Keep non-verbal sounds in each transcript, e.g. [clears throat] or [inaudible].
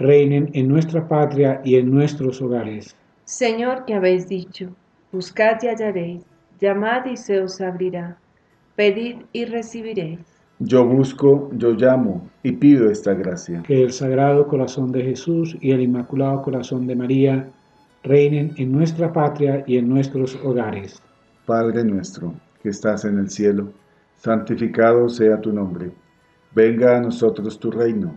reinen en nuestra patria y en nuestros hogares. Señor, que habéis dicho, buscad y hallaréis, llamad y se os abrirá, pedid y recibiréis. Yo busco, yo llamo y pido esta gracia. Que el Sagrado Corazón de Jesús y el Inmaculado Corazón de María reinen en nuestra patria y en nuestros hogares. Padre nuestro, que estás en el cielo, santificado sea tu nombre. Venga a nosotros tu reino.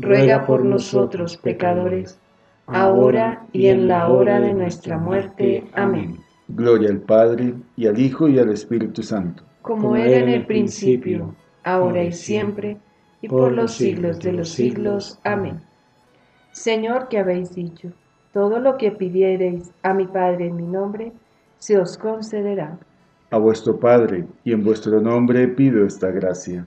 ruega por nosotros pecadores, ahora y en la hora de nuestra muerte. Amén. Gloria al Padre, y al Hijo, y al Espíritu Santo. Como era en el principio, ahora y siempre, y por los siglos de los siglos. Amén. Señor, que habéis dicho, todo lo que pidiereis a mi Padre en mi nombre, se os concederá. A vuestro Padre, y en vuestro nombre pido esta gracia.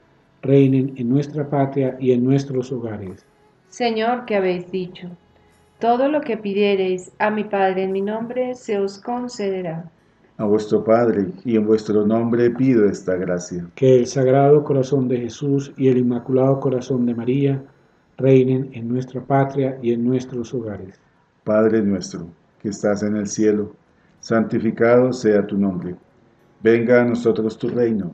reinen en nuestra patria y en nuestros hogares. Señor, que habéis dicho, todo lo que pidiereis a mi Padre en mi nombre, se os concederá. A vuestro Padre, y en vuestro nombre pido esta gracia. Que el Sagrado Corazón de Jesús y el Inmaculado Corazón de María reinen en nuestra patria y en nuestros hogares. Padre nuestro, que estás en el cielo, santificado sea tu nombre. Venga a nosotros tu reino.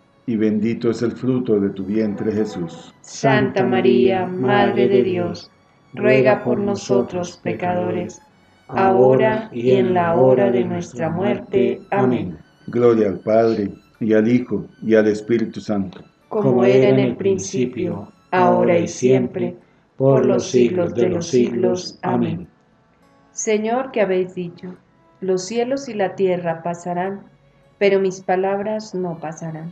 y bendito es el fruto de tu vientre Jesús. Santa María, Madre de Dios, ruega por nosotros pecadores, ahora y en la hora de nuestra muerte. Amén. Gloria al Padre, y al Hijo, y al Espíritu Santo. Como era en el principio, ahora y siempre, por los siglos de los siglos. Amén. Señor, que habéis dicho, los cielos y la tierra pasarán, pero mis palabras no pasarán.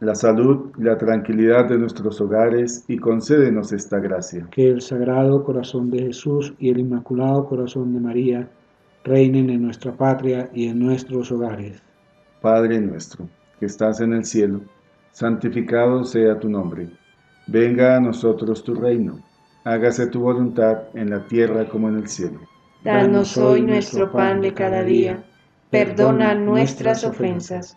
la salud y la tranquilidad de nuestros hogares y concédenos esta gracia. Que el Sagrado Corazón de Jesús y el Inmaculado Corazón de María reinen en nuestra patria y en nuestros hogares. Padre nuestro, que estás en el cielo, santificado sea tu nombre. Venga a nosotros tu reino. Hágase tu voluntad en la tierra como en el cielo. Danos hoy nuestro pan de cada día. Perdona nuestras ofensas,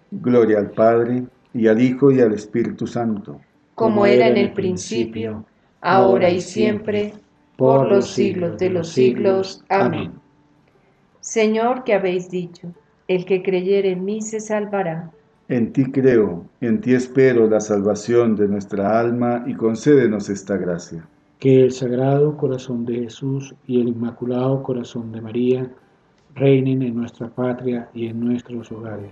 Gloria al Padre, y al Hijo, y al Espíritu Santo. Como era en el principio, ahora y siempre, por los siglos de los siglos. Amén. Señor, que habéis dicho, el que creyere en mí se salvará. En ti creo, en ti espero la salvación de nuestra alma y concédenos esta gracia. Que el Sagrado Corazón de Jesús y el Inmaculado Corazón de María reinen en nuestra patria y en nuestros hogares.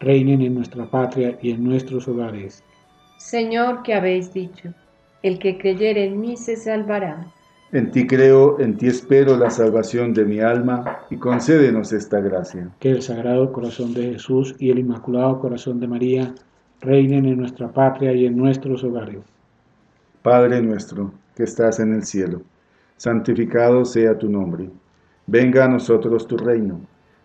reinen en nuestra patria y en nuestros hogares. Señor, que habéis dicho, el que creyere en mí se salvará. En ti creo, en ti espero la salvación de mi alma y concédenos esta gracia. Que el Sagrado Corazón de Jesús y el Inmaculado Corazón de María reinen en nuestra patria y en nuestros hogares. Padre nuestro, que estás en el cielo, santificado sea tu nombre. Venga a nosotros tu reino.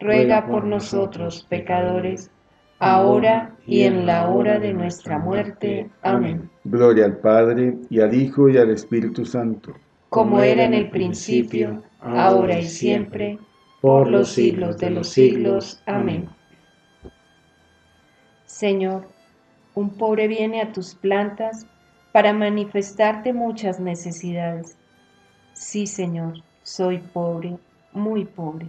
ruega por nosotros pecadores, ahora y en la hora de nuestra muerte. Amén. Gloria al Padre, y al Hijo, y al Espíritu Santo. Como era en el principio, ahora y siempre, por los siglos de los siglos. Amén. Señor, un pobre viene a tus plantas para manifestarte muchas necesidades. Sí, Señor, soy pobre, muy pobre.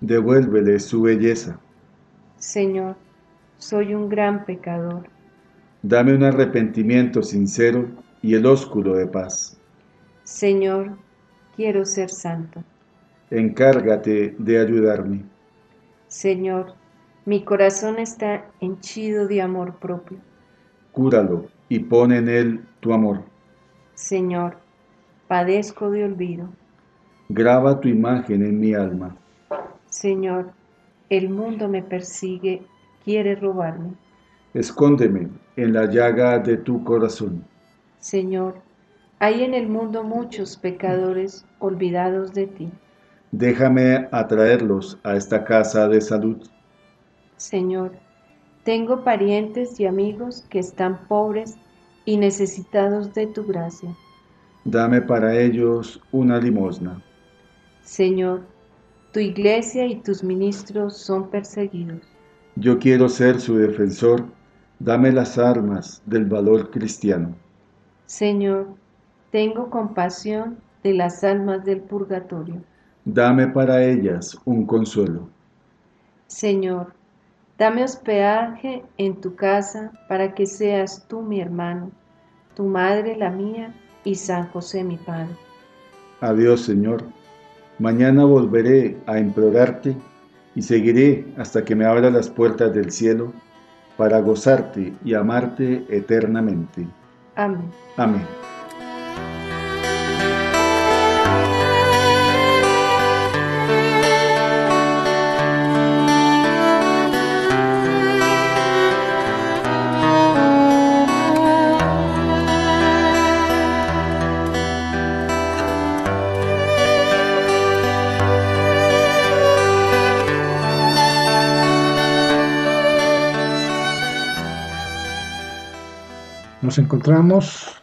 devuélvele su belleza. Señor, soy un gran pecador. Dame un arrepentimiento sincero y el ósculo de paz. Señor, quiero ser santo. Encárgate de ayudarme. Señor, mi corazón está henchido de amor propio. Cúralo y pon en él tu amor. Señor, padezco de olvido. Graba tu imagen en mi alma. Señor, el mundo me persigue, quiere robarme. Escóndeme en la llaga de tu corazón. Señor, hay en el mundo muchos pecadores olvidados de ti. Déjame atraerlos a esta casa de salud. Señor, tengo parientes y amigos que están pobres y necesitados de tu gracia. Dame para ellos una limosna. Señor, tu iglesia y tus ministros son perseguidos. Yo quiero ser su defensor. Dame las armas del valor cristiano. Señor, tengo compasión de las almas del purgatorio. Dame para ellas un consuelo. Señor, dame hospedaje en tu casa para que seas tú mi hermano, tu madre la mía y San José mi Padre. Adiós, Señor Mañana volveré a implorarte y seguiré hasta que me abra las puertas del cielo para gozarte y amarte eternamente. Amén. Amén. Nos encontramos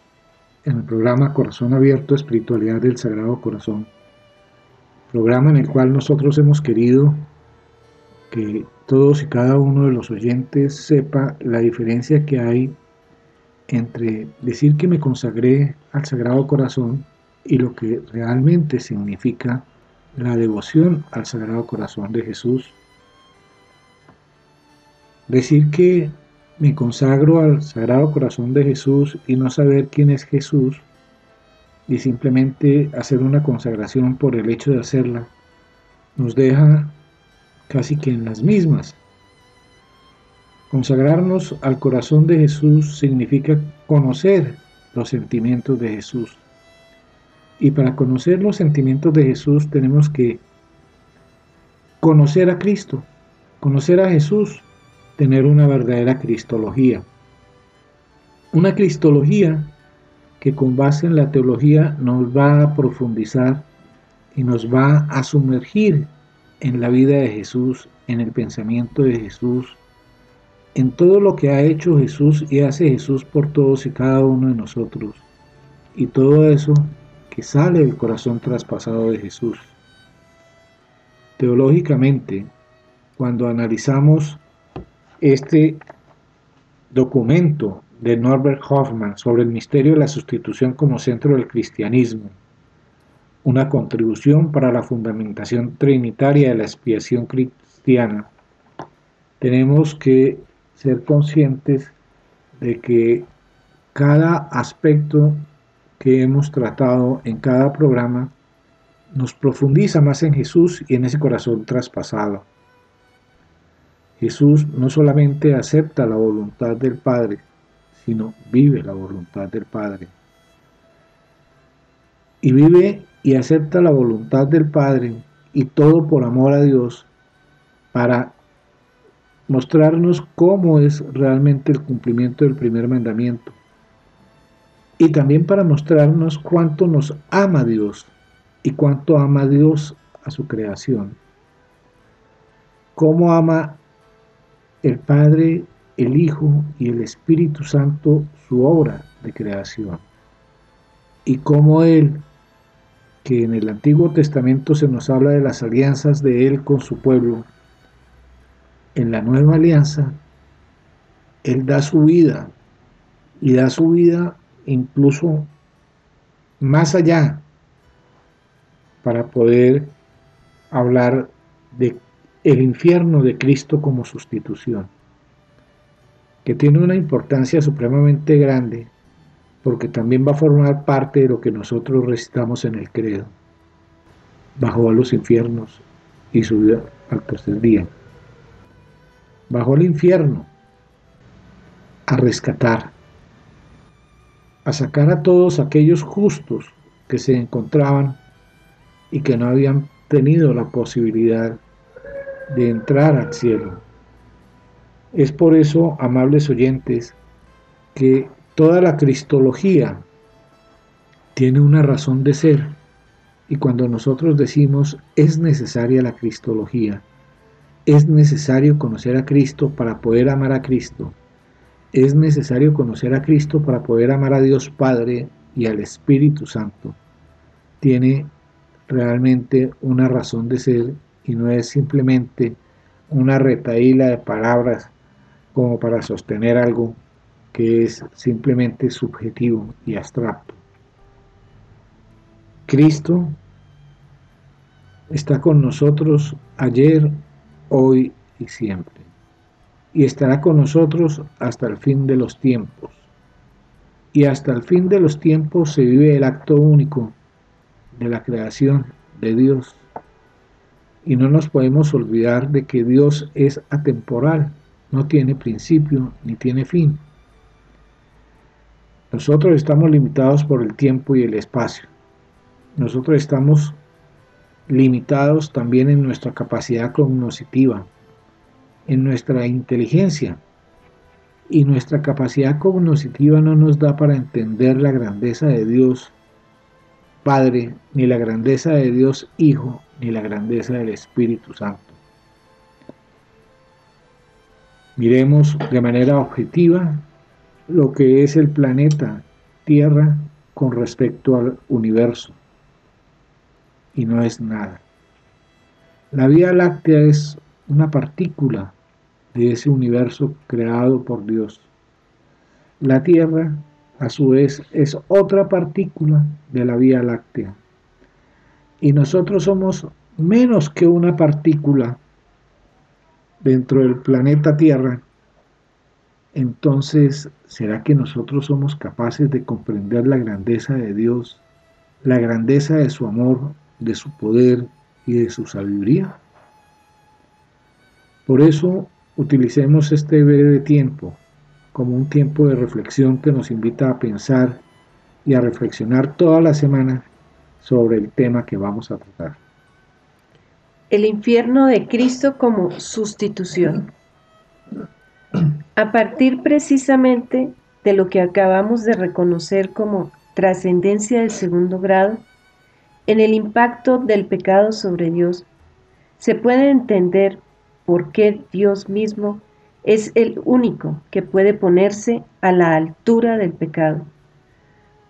en el programa Corazón Abierto, Espiritualidad del Sagrado Corazón, programa en el cual nosotros hemos querido que todos y cada uno de los oyentes sepa la diferencia que hay entre decir que me consagré al Sagrado Corazón y lo que realmente significa la devoción al Sagrado Corazón de Jesús. Decir que me consagro al Sagrado Corazón de Jesús y no saber quién es Jesús y simplemente hacer una consagración por el hecho de hacerla, nos deja casi que en las mismas. Consagrarnos al corazón de Jesús significa conocer los sentimientos de Jesús. Y para conocer los sentimientos de Jesús tenemos que conocer a Cristo, Conocer a Jesús, tener una verdadera cristología. Una cristología que con base en la teología nos va a profundizar y nos va a sumergir en la vida de Jesús, en el pensamiento de Jesús, en todo lo que ha hecho Jesús y hace Jesús por todos y cada uno de nosotros. Y todo eso que sale del corazón traspasado de Jesús. Teológicamente, cuando analizamos este documento de Norbert Hoffman sobre el misterio de la sustitución como centro del cristianismo, una contribución para la fundamentación trinitaria de la expiación cristiana, tenemos que ser conscientes de que cada aspecto que hemos tratado en cada programa nos profundiza más en Jesús y en ese corazón traspasado. Jesús no solamente acepta la voluntad del Padre, sino vive la voluntad del Padre. Y vive y acepta la voluntad del Padre y todo por amor a Dios para mostrarnos cómo es realmente el cumplimiento del primer mandamiento. Y también para mostrarnos cuánto nos ama Dios y cuánto ama Dios a su creación. Cómo ama el Padre, el Hijo y el Espíritu Santo su obra de creación. Y como Él, que en el Antiguo Testamento se nos habla de las alianzas de Él con su pueblo, en la nueva alianza, Él da su vida y da su vida incluso más allá para poder hablar de el infierno de Cristo como sustitución, que tiene una importancia supremamente grande porque también va a formar parte de lo que nosotros recitamos en el credo. Bajó a los infiernos y subió al tercer día. Bajó al infierno a rescatar, a sacar a todos aquellos justos que se encontraban y que no habían tenido la posibilidad de entrar al cielo. Es por eso, amables oyentes, que toda la cristología tiene una razón de ser. Y cuando nosotros decimos es necesaria la cristología, es necesario conocer a Cristo para poder amar a Cristo. Es necesario conocer a Cristo para poder amar a Dios Padre y al Espíritu Santo. Tiene realmente una razón de ser y no es simplemente una retaíla de palabras como para sostener algo que es simplemente subjetivo y abstracto. Cristo está con nosotros ayer, hoy y siempre, y estará con nosotros hasta el fin de los tiempos. Y hasta el fin de los tiempos se vive el acto único de la creación de Dios y no nos podemos olvidar de que Dios es atemporal, no tiene principio ni tiene fin. Nosotros estamos limitados por el tiempo y el espacio. Nosotros estamos limitados también en nuestra capacidad cognoscitiva, en nuestra inteligencia. Y nuestra capacidad cognoscitiva no nos da para entender la grandeza de Dios Padre, ni la grandeza de Dios Hijo, ni la grandeza del Espíritu Santo. Miremos de manera objetiva lo que es el planeta Tierra con respecto al universo. Y no es nada. La Vía Láctea es una partícula de ese universo creado por Dios. La Tierra, a su vez, es otra partícula de la Vía Láctea y nosotros somos menos que una partícula dentro del planeta Tierra, entonces, ¿será que nosotros somos capaces de comprender la grandeza de Dios, la grandeza de su amor, de su poder y de su sabiduría? Por eso, utilicemos este breve tiempo como un tiempo de reflexión que nos invita a pensar y a reflexionar toda la semana sobre el tema que vamos a tratar. el infierno de Cristo como sustitución. A partir precisamente de lo que acabamos de reconocer como trascendencia del segundo grado, en el impacto del pecado sobre Dios, se puede entender por qué Dios mismo es el único que puede ponerse a la altura del pecado,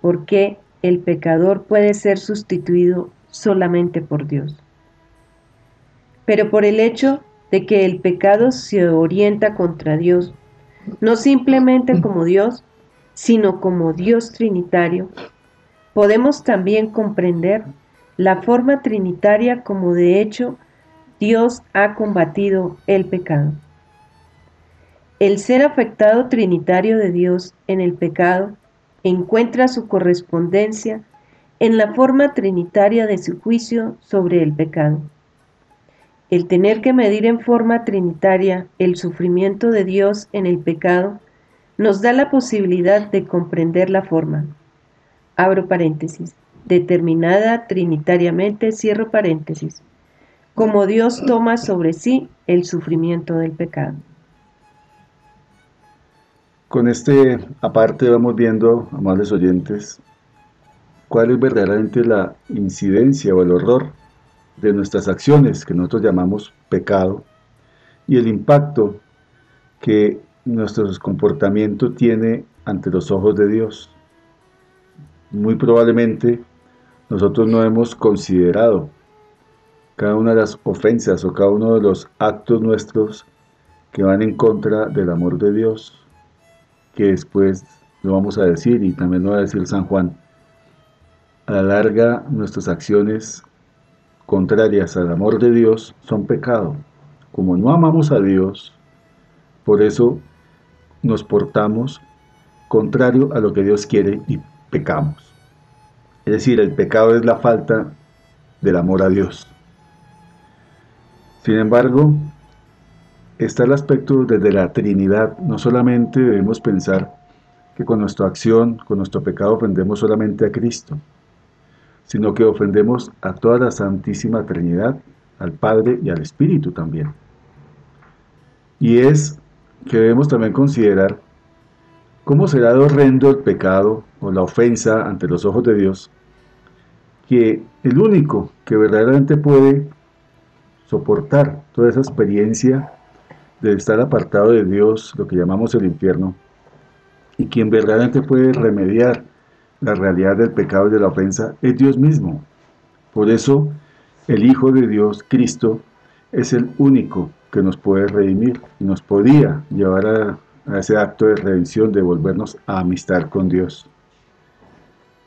por qué el pecador puede ser sustituido solamente por Dios. Pero por el hecho de que el pecado se orienta contra Dios, no simplemente como Dios, sino como Dios trinitario, podemos también comprender la forma trinitaria como de hecho Dios ha combatido el pecado. El ser afectado trinitario de Dios en el pecado encuentra su correspondencia en la forma trinitaria de su juicio sobre el pecado. El tener que medir en forma trinitaria el sufrimiento de Dios en el pecado nos da la posibilidad de comprender la forma. Abro paréntesis. Determinada trinitariamente, cierro paréntesis. Como Dios toma sobre sí el sufrimiento del pecado. Con este aparte vamos viendo, amables oyentes, cuál es verdaderamente la incidencia o el horror de nuestras acciones, que nosotros llamamos pecado, y el impacto que nuestro comportamiento tiene ante los ojos de Dios. Muy probablemente nosotros no hemos considerado cada una de las ofensas o cada uno de los actos nuestros que van en contra del amor de Dios, que después lo vamos a decir y también lo va a decir San Juan. A la larga nuestras acciones contrarias al amor de Dios son pecado. Como no amamos a Dios, por eso nos portamos contrario a lo que Dios quiere y pecamos. Es decir, el pecado es la falta del amor a Dios. Sin embargo, está el aspecto desde la Trinidad. No solamente debemos pensar que con nuestra acción, con nuestro pecado ofendemos solamente a Cristo, sino que ofendemos a toda la Santísima Trinidad, al Padre y al Espíritu también. Y es que debemos también considerar cómo será de horrendo el pecado o la ofensa ante los ojos de Dios, que el único que verdaderamente puede soportar toda esa experiencia de estar apartado de Dios, lo que llamamos el infierno, y quien verdaderamente puede remediar la realidad del pecado y de la ofensa, es Dios mismo. Por eso, el Hijo de Dios, Cristo, es el único que nos puede redimir y nos podía llevar a, ese acto de redención, de volvernos a amistad con Dios.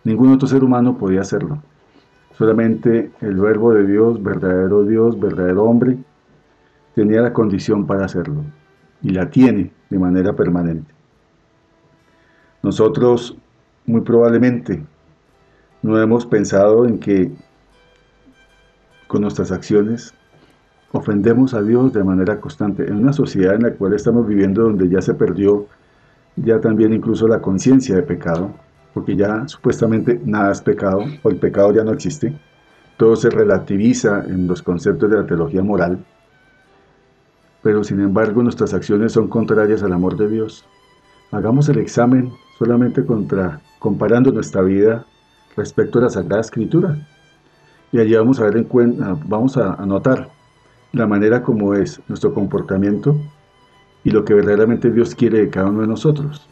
Ningún otro ser humano podía hacerlo. Solamente el verbo de Dios, verdadero Dios, verdadero hombre, tenía la condición para hacerlo y la tiene de manera permanente. Nosotros muy probablemente no hemos pensado en que con nuestras acciones ofendemos a Dios de manera constante. En una sociedad en la cual estamos viviendo donde ya se perdió ya también incluso la conciencia de pecado, porque ya supuestamente nada es pecado, o el pecado ya no existe, todo se relativiza en los conceptos de la teología moral, pero sin embargo nuestras acciones son contrarias al amor de Dios. Hagamos el examen solamente contra, comparando nuestra vida respecto a la Sagrada Escritura. Y allí vamos a ver en cuenta, vamos a anotar la manera como es nuestro comportamiento y lo que verdaderamente Dios quiere de cada uno de nosotros.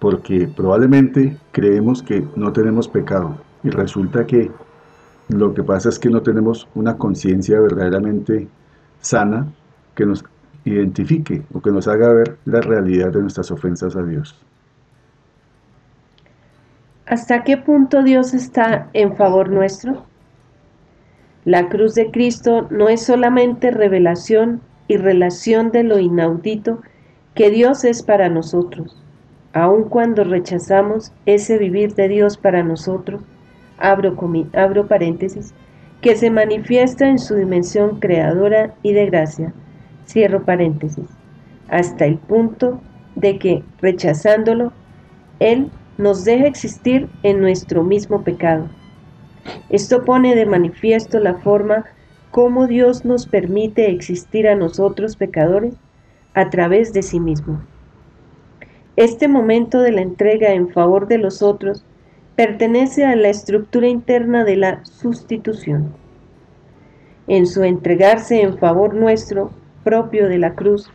Porque probablemente creemos que no tenemos pecado y resulta que lo que pasa es que no tenemos una conciencia verdaderamente sana que nos identifique o que nos haga ver la realidad de nuestras ofensas a Dios. ¿Hasta qué punto Dios está en favor nuestro? La cruz de Cristo no es solamente revelación y relación de lo inaudito que Dios es para nosotros, aun cuando rechazamos ese vivir de Dios para nosotros, abro, paréntesis, que se manifiesta en su dimensión creadora y de gracia, cierro paréntesis, hasta el punto de que, rechazándolo, Él nos deja existir en nuestro mismo pecado esto pone de manifiesto la forma cómo Dios nos permite existir a nosotros pecadores a través de sí mismo. Este momento de la entrega en favor de los otros pertenece a la estructura interna de la sustitución. En su entregarse en favor nuestro, propio de la cruz,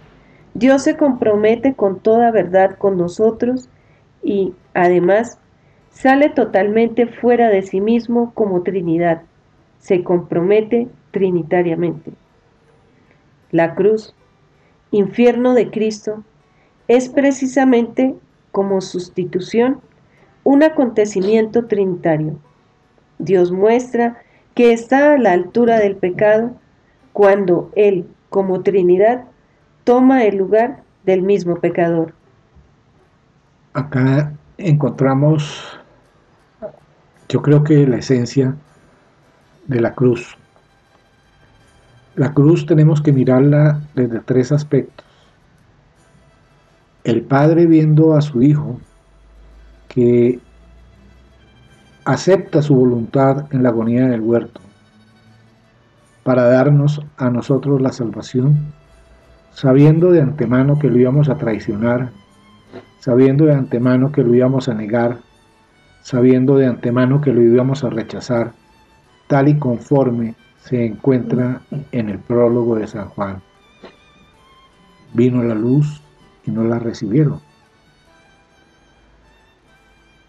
Dios se compromete con toda verdad con nosotros y, además, sale totalmente fuera de sí mismo como Trinidad, se compromete trinitariamente. La cruz, infierno de Cristo, es precisamente como sustitución un acontecimiento trinitario. Dios muestra que está a la altura del pecado cuando Él, como Trinidad, toma el lugar del mismo pecador. Acá encontramos, yo creo que la esencia de la cruz. La cruz tenemos que mirarla desde tres aspectos el padre viendo a su hijo que acepta su voluntad en la agonía del huerto para darnos a nosotros la salvación, sabiendo de antemano que lo íbamos a traicionar, sabiendo de antemano que lo íbamos a negar, sabiendo de antemano que lo íbamos a rechazar, tal y conforme se encuentra en el prólogo de San Juan. Vino la luz, y no la recibieron.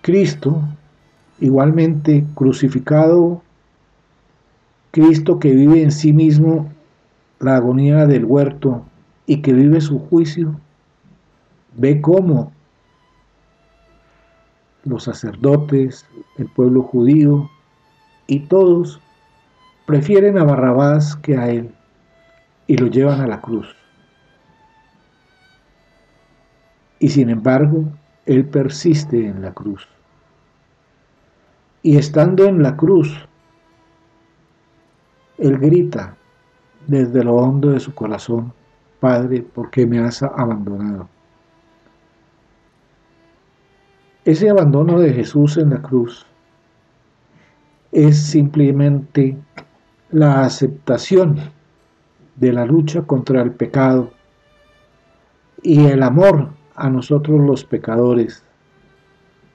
Cristo, igualmente crucificado, Cristo que vive en sí mismo la agonía del huerto y que vive su juicio, ve cómo los sacerdotes, el pueblo judío y todos prefieren a Barrabás que a él y lo llevan a la cruz. y sin embargo Él persiste en la cruz. Y estando en la cruz, Él grita desde lo hondo de su corazón, Padre, ¿por qué me has abandonado? Ese abandono de Jesús en la cruz es simplemente la aceptación de la lucha contra el pecado y el amor a nosotros los pecadores.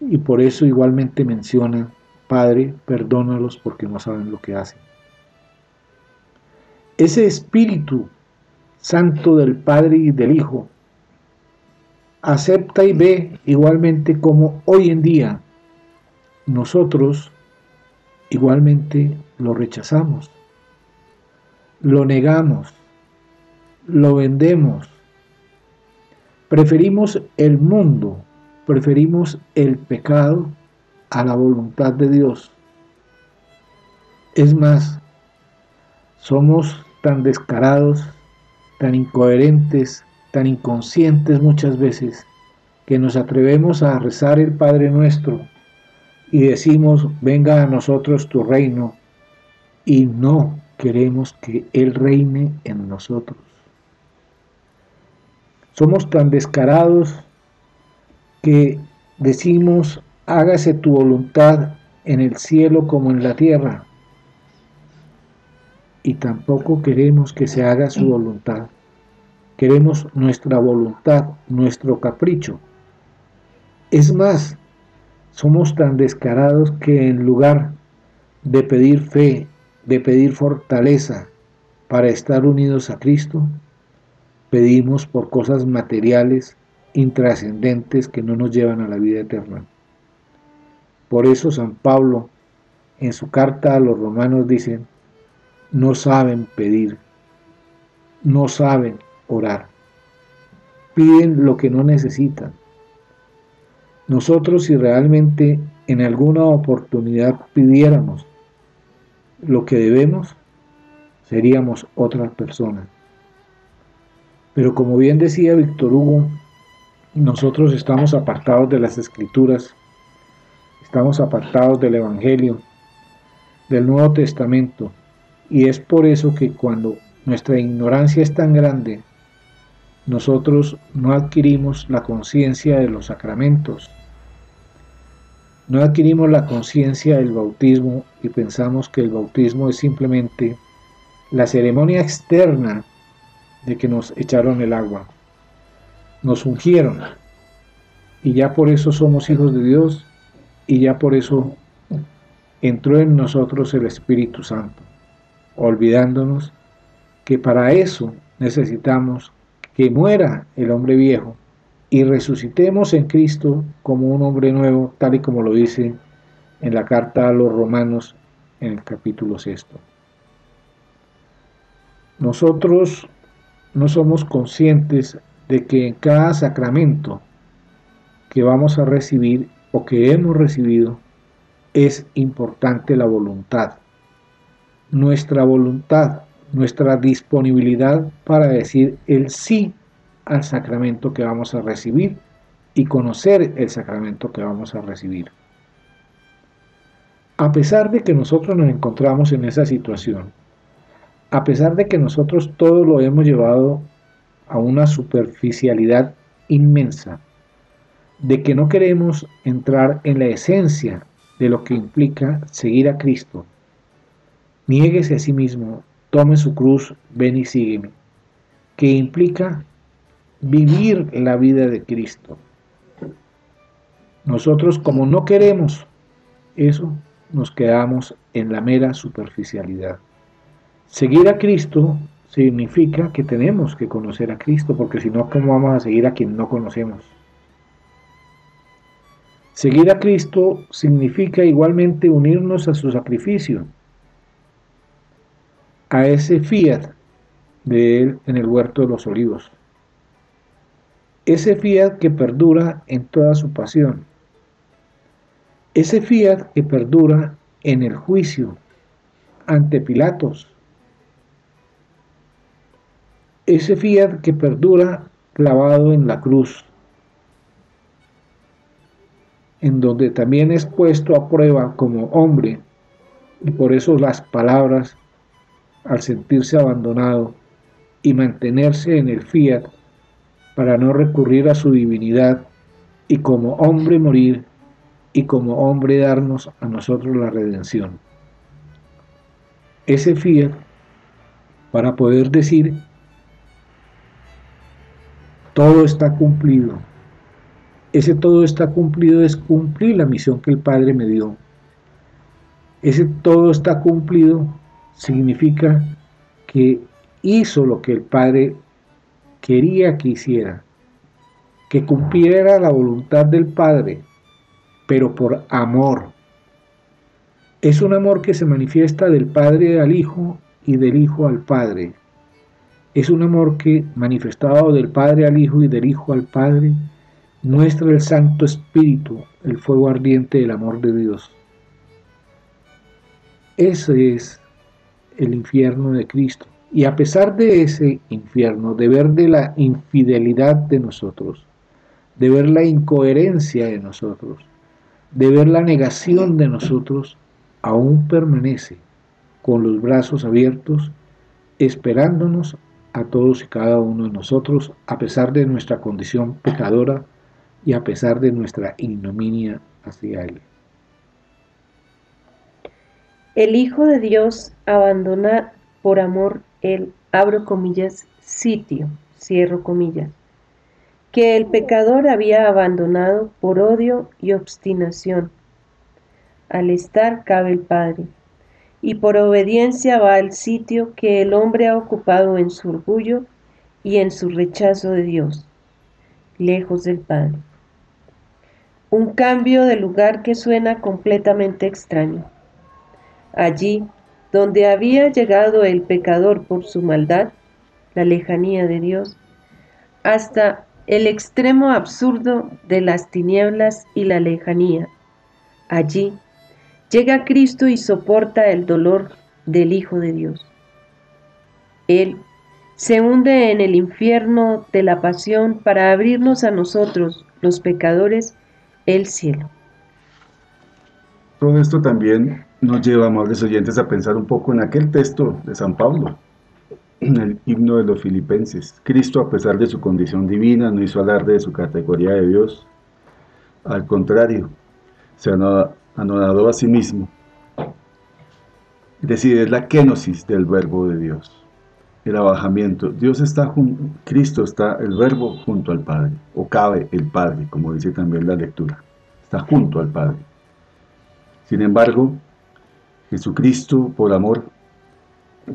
Y por eso igualmente menciona, Padre, perdónalos porque no saben lo que hacen. Ese Espíritu Santo del Padre y del Hijo acepta y ve igualmente como hoy en día nosotros igualmente lo rechazamos, lo negamos, lo vendemos, Preferimos el mundo, preferimos el pecado a la voluntad de Dios. Es más, somos tan descarados, tan incoherentes, tan inconscientes muchas veces, que nos atrevemos a rezar el Padre nuestro y decimos, venga a nosotros tu reino, y no queremos que Él reine en nosotros. Somos tan descarados que decimos, hágase tu voluntad en el cielo como en la tierra. Y tampoco queremos que se haga su voluntad. Queremos nuestra voluntad, nuestro capricho. Es más, somos tan descarados que en lugar de pedir fe, de pedir fortaleza para estar unidos a Cristo, pedimos por cosas materiales intrascendentes que no nos llevan a la vida eterna. Por eso San Pablo en su carta a los romanos dice, no saben pedir, no saben orar, piden lo que no necesitan. Nosotros si realmente en alguna oportunidad pidiéramos lo que debemos, seríamos otras personas. Pero como bien decía Víctor Hugo, nosotros estamos apartados de las escrituras, estamos apartados del Evangelio, del Nuevo Testamento, y es por eso que cuando nuestra ignorancia es tan grande, nosotros no adquirimos la conciencia de los sacramentos, no adquirimos la conciencia del bautismo y pensamos que el bautismo es simplemente la ceremonia externa de que nos echaron el agua. Nos ungieron. Y ya por eso somos hijos de Dios y ya por eso entró en nosotros el Espíritu Santo, olvidándonos que para eso necesitamos que muera el hombre viejo y resucitemos en Cristo como un hombre nuevo, tal y como lo dice en la carta a los romanos en el capítulo sexto. Nosotros no somos conscientes de que en cada sacramento que vamos a recibir o que hemos recibido es importante la voluntad. Nuestra voluntad, nuestra disponibilidad para decir el sí al sacramento que vamos a recibir y conocer el sacramento que vamos a recibir. A pesar de que nosotros nos encontramos en esa situación, a pesar de que nosotros todo lo hemos llevado a una superficialidad inmensa, de que no queremos entrar en la esencia de lo que implica seguir a Cristo, niéguese a sí mismo, tome su cruz, ven y sígueme, que implica vivir la vida de Cristo. Nosotros como no queremos eso, nos quedamos en la mera superficialidad. Seguir a Cristo significa que tenemos que conocer a Cristo, porque si no, ¿cómo vamos a seguir a quien no conocemos? Seguir a Cristo significa igualmente unirnos a su sacrificio, a ese fiat de Él en el huerto de los olivos. Ese fiat que perdura en toda su pasión, ese fiat que perdura en el juicio ante Pilatos. Ese fiat que perdura clavado en la cruz, en donde también es puesto a prueba como hombre, y por eso las palabras, al sentirse abandonado y mantenerse en el fiat, para no recurrir a su divinidad, y como hombre morir y como hombre darnos a nosotros la redención. Ese fiat para poder decir todo está cumplido. Ese todo está cumplido es cumplir la misión que el Padre me dio. Ese todo está cumplido significa que hizo lo que el Padre quería que hiciera, que cumpliera la voluntad del Padre pero por amor. Es un amor que se manifiesta del Padre al Hijo y del Hijo al Padre. Es un amor que, manifestado del Padre al Hijo y del Hijo al Padre, muestra el Santo Espíritu, el fuego ardiente del amor de Dios. Ese es el infierno de Cristo. Y a pesar de ese infierno, de ver de la infidelidad de nosotros, de ver la incoherencia de nosotros, de ver la negación de nosotros, aún permanece con los brazos abiertos, esperándonos a todos y cada uno de nosotros, a pesar de nuestra condición pecadora y a pesar de nuestra ignominia hacia Él. El Hijo de Dios abandona por amor el, abro comillas, sitio, cierro comillas, que el pecador había abandonado por odio y obstinación. Al estar cabe el Padre, y por obediencia va al sitio que el hombre ha ocupado en su orgullo y en su rechazo de Dios, lejos del Padre. Un cambio de lugar que suena completamente extraño. Allí, donde había llegado el pecador por su maldad, la lejanía de Dios, hasta el extremo absurdo de las tinieblas y la lejanía. Allí llega Cristo y soporta el dolor del Hijo de Dios. Él se hunde en el infierno de la pasión para abrirnos a nosotros, los pecadores, el cielo. Todo esto también nos lleva, amables oyentes, a pensar un poco en aquel texto de San Pablo, en el himno de los filipenses. Cristo, a pesar de su condición divina, no hizo alarde de su categoría de Dios. Al contrario, se anodó a sí mismo, Es decir, es la kenosis del verbo de Dios, el abajamiento. Dios está junto, Cristo está, el verbo junto al Padre, o cabe el Padre, como dice también la lectura, está junto al Padre. Sin embargo, Jesucristo, por amor,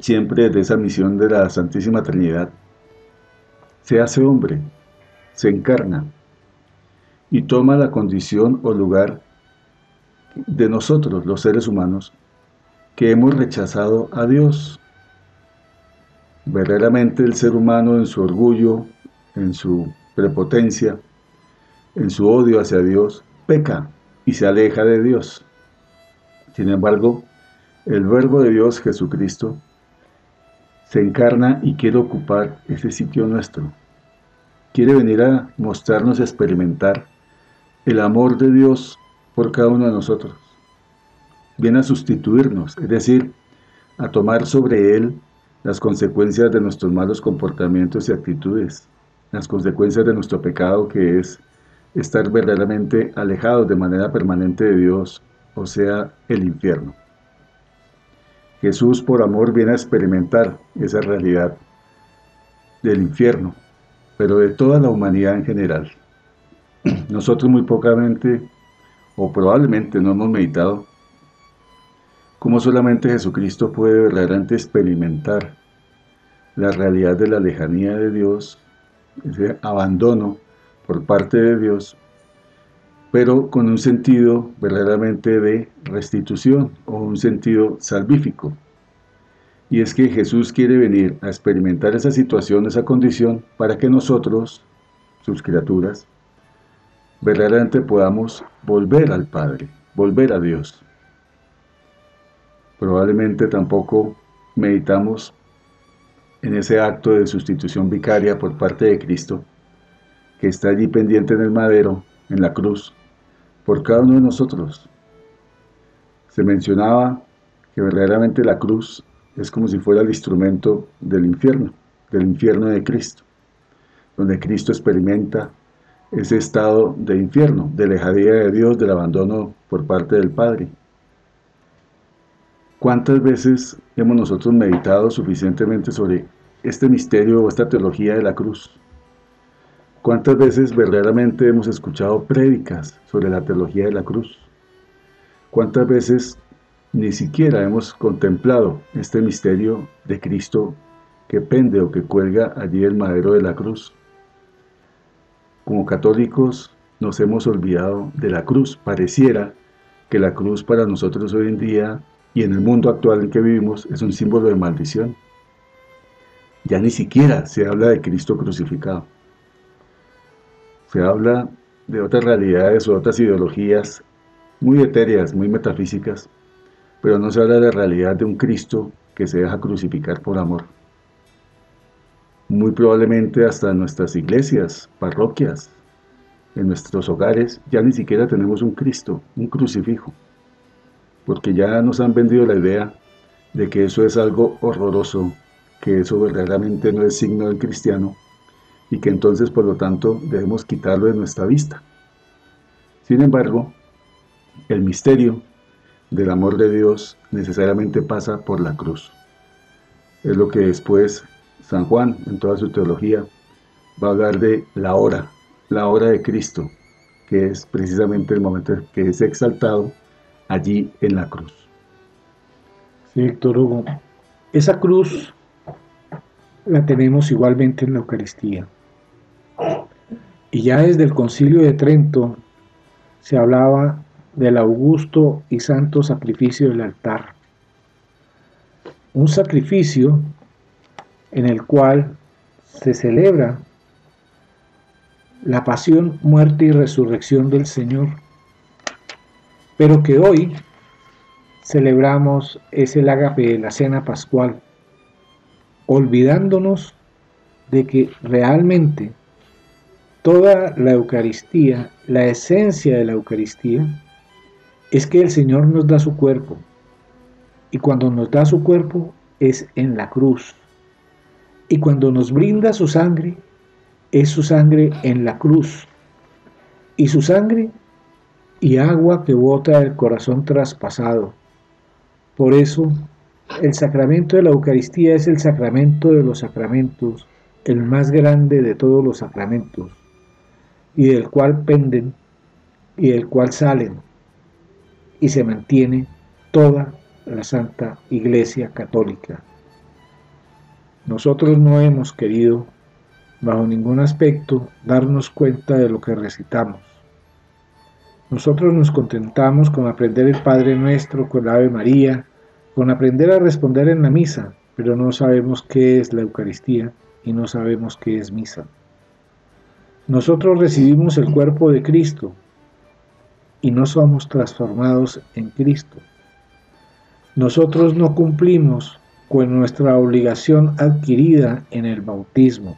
siempre de esa misión de la Santísima Trinidad, se hace hombre, se encarna y toma la condición o lugar de nosotros, los seres humanos, que hemos rechazado a Dios. Verdaderamente el ser humano en su orgullo, en su prepotencia, en su odio hacia Dios, peca y se aleja de Dios. Sin embargo, el Verbo de Dios, Jesucristo, se encarna y quiere ocupar ese sitio nuestro. Quiere venir a mostrarnos, experimentar el amor de Dios por cada uno de nosotros. Viene a sustituirnos, es decir, a tomar sobre Él las consecuencias de nuestros malos comportamientos y actitudes, las consecuencias de nuestro pecado que es estar verdaderamente alejados de manera permanente de Dios, o sea, el infierno. Jesús por amor viene a experimentar esa realidad del infierno, pero de toda la humanidad en general. [clears throat] Nosotros muy pocamente, o probablemente no hemos meditado, cómo solamente Jesucristo puede verdaderamente experimentar la realidad de la lejanía de Dios, ese abandono por parte de Dios, pero con un sentido verdaderamente de restitución o un sentido salvífico. Y es que Jesús quiere venir a experimentar esa situación, esa condición, para que nosotros, sus criaturas, verdaderamente podamos volver al Padre, volver a Dios. Probablemente tampoco meditamos en ese acto de sustitución vicaria por parte de Cristo, que está allí pendiente en el madero, en la cruz, por cada uno de nosotros. Se mencionaba que verdaderamente la cruz es como si fuera el instrumento del infierno, del infierno de Cristo, donde Cristo experimenta ese estado de infierno, de lejadía de Dios, del abandono por parte del Padre. ¿Cuántas veces hemos nosotros meditado suficientemente sobre este misterio o esta teología de la cruz? ¿Cuántas veces verdaderamente hemos escuchado prédicas sobre la teología de la cruz? ¿Cuántas veces ni siquiera hemos contemplado este misterio de Cristo que pende o que cuelga allí el madero de la cruz? Como católicos nos hemos olvidado de la cruz. Pareciera que la cruz para nosotros hoy en día y en el mundo actual en que vivimos es un símbolo de maldición. Ya ni siquiera se habla de Cristo crucificado. Se habla de otras realidades o otras ideologías muy etéreas, muy metafísicas, pero no se habla de la realidad de un Cristo que se deja crucificar por amor. Muy probablemente hasta en nuestras iglesias, parroquias, en nuestros hogares, ya ni siquiera tenemos un Cristo, un crucifijo, porque ya nos han vendido la idea de que eso es algo horroroso, que eso verdaderamente no es signo del cristiano y que entonces por lo tanto debemos quitarlo de nuestra vista. Sin embargo, el misterio del amor de Dios necesariamente pasa por la cruz. Es lo que después San Juan, en toda su teología, va a hablar de la hora, la hora de Cristo, que es precisamente el momento que es exaltado allí en la cruz. Sí, Víctor Hugo, esa cruz la tenemos igualmente en la Eucaristía. Y ya desde el concilio de Trento se hablaba del augusto y santo sacrificio del altar. Un sacrificio en el cual se celebra la pasión, muerte y resurrección del Señor, pero que hoy celebramos es el ágape de la cena pascual, olvidándonos de que realmente toda la Eucaristía, la esencia de la Eucaristía, es que el Señor nos da su cuerpo, y cuando nos da su cuerpo es en la cruz, y cuando nos brinda su sangre, es su sangre en la cruz. Y su sangre y agua que bota del corazón traspasado. Por eso El sacramento de la Eucaristía es el sacramento de los sacramentos, el más grande de todos los sacramentos, y del cual penden y del cual salen y se mantiene toda la Santa Iglesia Católica. Nosotros no hemos querido, bajo ningún aspecto, darnos cuenta de lo que recitamos. Nosotros nos contentamos con aprender el Padre Nuestro, con la Ave María, con aprender a responder en la misa, pero no sabemos qué es la Eucaristía y no sabemos qué es misa. Nosotros recibimos el cuerpo de Cristo y no somos transformados en Cristo. Nosotros no cumplimos con nuestra obligación adquirida en el bautismo,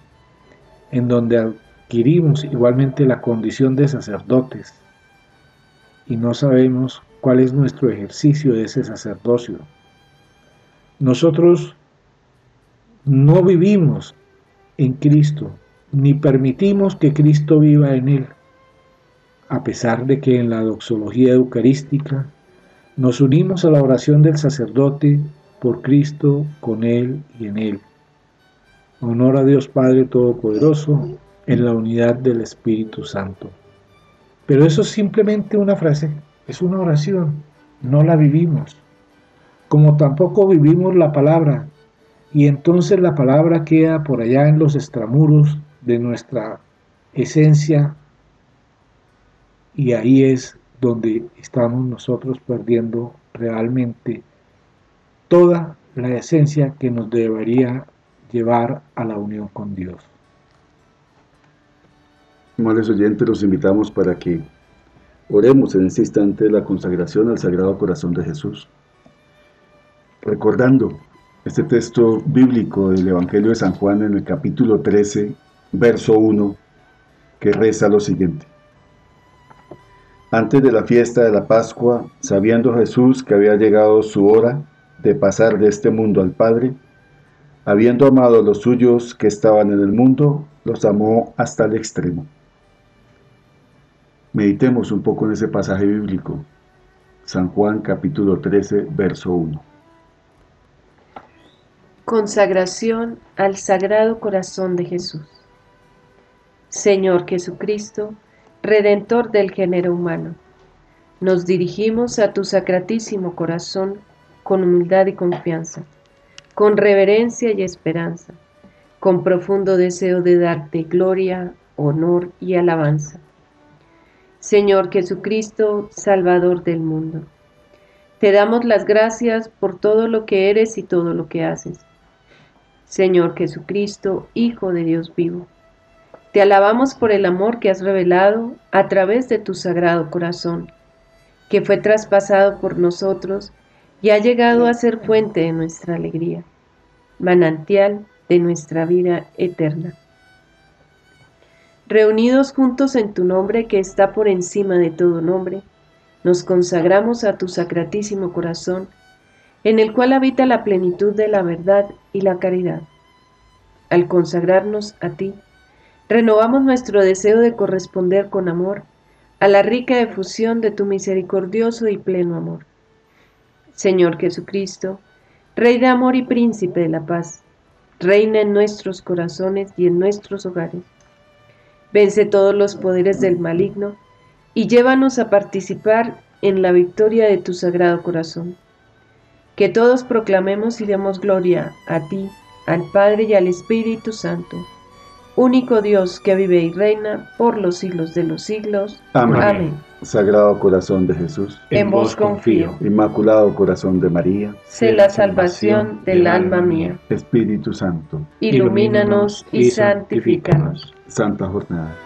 en donde adquirimos igualmente la condición de sacerdotes y no sabemos cuál es nuestro ejercicio de ese sacerdocio. Nosotros no vivimos en Cristo, ni permitimos que Cristo viva en Él, a pesar de que en la doxología eucarística nos unimos a la oración del sacerdote por Cristo, con Él y en Él. Honor a Dios Padre Todopoderoso en la unidad del Espíritu Santo. Pero eso es simplemente una frase, es una oración, no la vivimos como tampoco vivimos la palabra, y entonces la palabra queda por allá en los extramuros de nuestra esencia, y ahí es donde estamos nosotros perdiendo realmente toda la esencia que nos debería llevar a la unión con Dios. Amables oyentes, los invitamos para que oremos en este instante la consagración al Sagrado Corazón de Jesús recordando este texto bíblico del Evangelio de San Juan en el capítulo 13, verso 1, que reza lo siguiente. Antes de la fiesta de la Pascua, sabiendo Jesús que había llegado su hora de pasar de este mundo al Padre, habiendo amado a los suyos que estaban en el mundo, los amó hasta el extremo. Meditemos un poco en ese pasaje bíblico. San Juan capítulo 13, verso 1. Consagración al Sagrado Corazón de Jesús. Señor Jesucristo, Redentor del género humano, nos dirigimos a tu sacratísimo corazón con humildad y confianza, con reverencia y esperanza, con profundo deseo de darte gloria, honor y alabanza. Señor Jesucristo, Salvador del mundo, te damos las gracias por todo lo que eres y todo lo que haces Señor Jesucristo, Hijo de Dios vivo. Te alabamos por el amor que has revelado a través de tu sagrado corazón, que fue traspasado por nosotros y ha llegado a ser fuente de nuestra alegría, manantial de nuestra vida eterna. Reunidos juntos en tu nombre que está por encima de todo nombre, nos consagramos a tu sacratísimo corazón, en el cual habita la plenitud de la verdad y la caridad. Al consagrarnos a ti, renovamos nuestro deseo de corresponder con amor a la rica efusión de tu misericordioso y pleno amor. Señor Jesucristo, Rey de amor y príncipe de la paz, reina en nuestros corazones y en nuestros hogares. Vence todos los poderes del maligno y llévanos a participar en la victoria de tu sagrado corazón que todos proclamemos y demos gloria a ti, al Padre y al Espíritu Santo, único Dios que vive y reina por los siglos de los siglos. Amén. Sagrado corazón de Jesús, en vos confío. Inmaculado corazón de María, sé la salvación del alma mía. Espíritu Santo, ilumínanos y santifícanos. Santa Jornada.